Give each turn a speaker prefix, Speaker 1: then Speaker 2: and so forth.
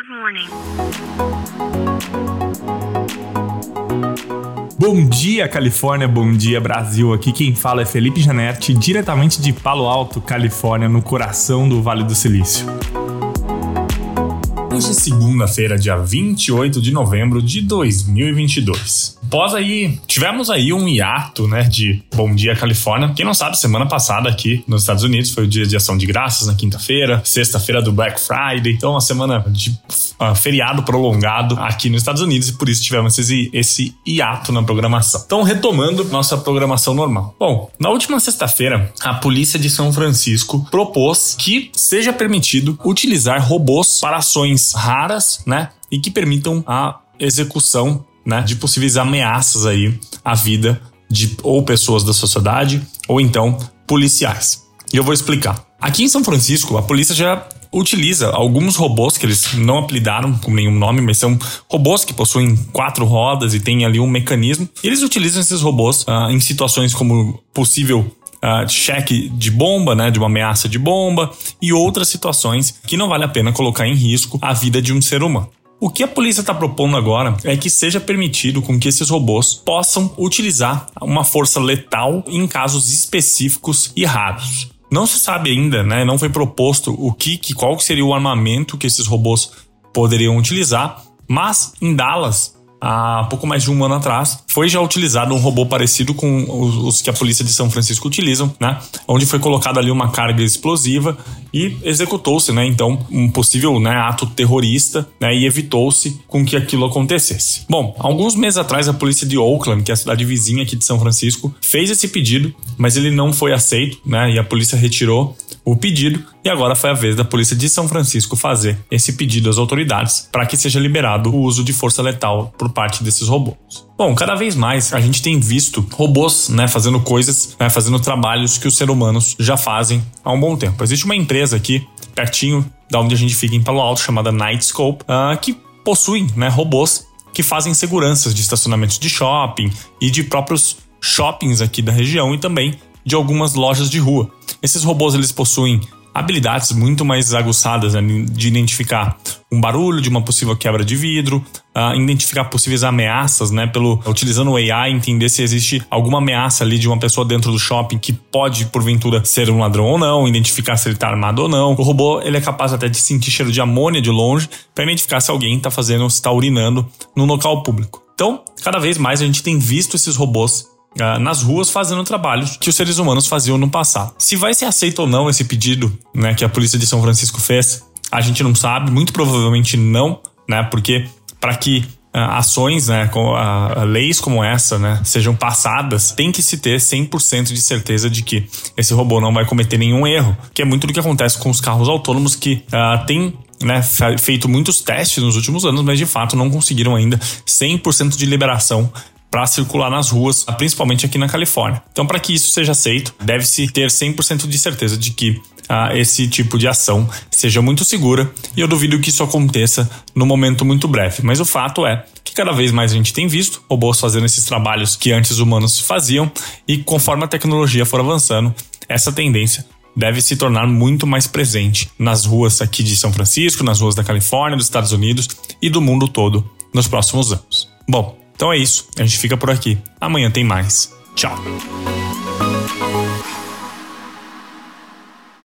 Speaker 1: Good morning.
Speaker 2: Bom dia, Califórnia. Bom dia, Brasil. Aqui quem fala é Felipe Janetti, diretamente de Palo Alto, Califórnia, no coração do Vale do Silício. Hoje é segunda-feira, dia 28 de novembro de 2022. Após aí, tivemos aí um hiato, né, de Bom Dia Califórnia. Quem não sabe, semana passada aqui nos Estados Unidos foi o dia de ação de graças na quinta-feira, sexta-feira do Black Friday. Então, uma semana de uh, feriado prolongado aqui nos Estados Unidos e por isso tivemos esse, esse hiato na programação. Então, retomando nossa programação normal. Bom, na última sexta-feira, a polícia de São Francisco propôs que seja permitido utilizar robôs para ações raras, né, e que permitam a execução né, de possíveis ameaças aí à vida de ou pessoas da sociedade ou então policiais. E eu vou explicar. Aqui em São Francisco, a polícia já utiliza alguns robôs que eles não apelidaram com nenhum nome, mas são robôs que possuem quatro rodas e tem ali um mecanismo. E eles utilizam esses robôs uh, em situações como possível uh, cheque de bomba, né, de uma ameaça de bomba e outras situações que não vale a pena colocar em risco a vida de um ser humano. O que a polícia está propondo agora é que seja permitido com que esses robôs possam utilizar uma força letal em casos específicos e raros. Não se sabe ainda, né? Não foi proposto o que, que qual seria o armamento que esses robôs poderiam utilizar, mas em Dallas há pouco mais de um ano atrás, foi já utilizado um robô parecido com os, que a polícia de São Francisco utilizam, né? Onde foi colocada ali uma carga explosiva e executou-se, né? Então, um possível né, ato terrorista, né? E evitou-se com que aquilo acontecesse. Bom, alguns meses atrás, a polícia de Oakland, que é a cidade vizinha aqui de São Francisco, fez esse pedido, mas ele não foi aceito, né? E a polícia retirou o pedido e agora foi a vez da polícia de São Francisco fazer esse pedido às autoridades para que seja liberado o uso de força letal por parte desses robôs. Bom, cada vez mais a gente tem visto robôs, né, fazendo coisas, né, fazendo trabalhos que os seres humanos já fazem há um bom tempo. Existe uma empresa aqui pertinho da onde a gente fica em Palo Alto chamada Nightscope, uh, que possui, né, robôs que fazem seguranças de estacionamentos de shopping e de próprios shoppings aqui da região e também de algumas lojas de rua. Esses robôs eles possuem habilidades muito mais aguçadas né, de identificar um barulho de uma possível quebra de vidro, uh, identificar possíveis ameaças, né, pelo utilizando o AI entender se existe alguma ameaça ali de uma pessoa dentro do shopping que pode porventura ser um ladrão ou não, identificar se ele está armado ou não. O robô ele é capaz até de sentir cheiro de amônia de longe para identificar se alguém está fazendo, está urinando no local público. Então, cada vez mais a gente tem visto esses robôs uh, nas ruas fazendo trabalhos que os seres humanos faziam no passado. Se vai ser aceito ou não esse pedido né, que a polícia de São Francisco fez, a gente não sabe, muito provavelmente não, né? Porque para que uh, ações, né, com, uh, leis como essa, né, sejam passadas, tem que se ter 100% de certeza de que esse robô não vai cometer nenhum erro, que é muito do que acontece com os carros autônomos que uh, né, feito muitos testes nos últimos anos, mas de fato não conseguiram ainda 100% de liberação para circular nas ruas, principalmente aqui na Califórnia. Então, para que isso seja aceito, deve-se ter 100% de certeza de que ah, esse tipo de ação seja muito segura e eu duvido que isso aconteça no momento muito breve. Mas o fato é que cada vez mais a gente tem visto robôs fazendo esses trabalhos que antes humanos faziam e conforme a tecnologia for avançando, essa tendência deve se tornar muito mais presente nas ruas aqui de São Francisco, nas ruas da Califórnia, dos Estados Unidos e do mundo todo nos próximos anos. Bom, então é isso, a gente fica por aqui. Amanhã tem mais. Tchau.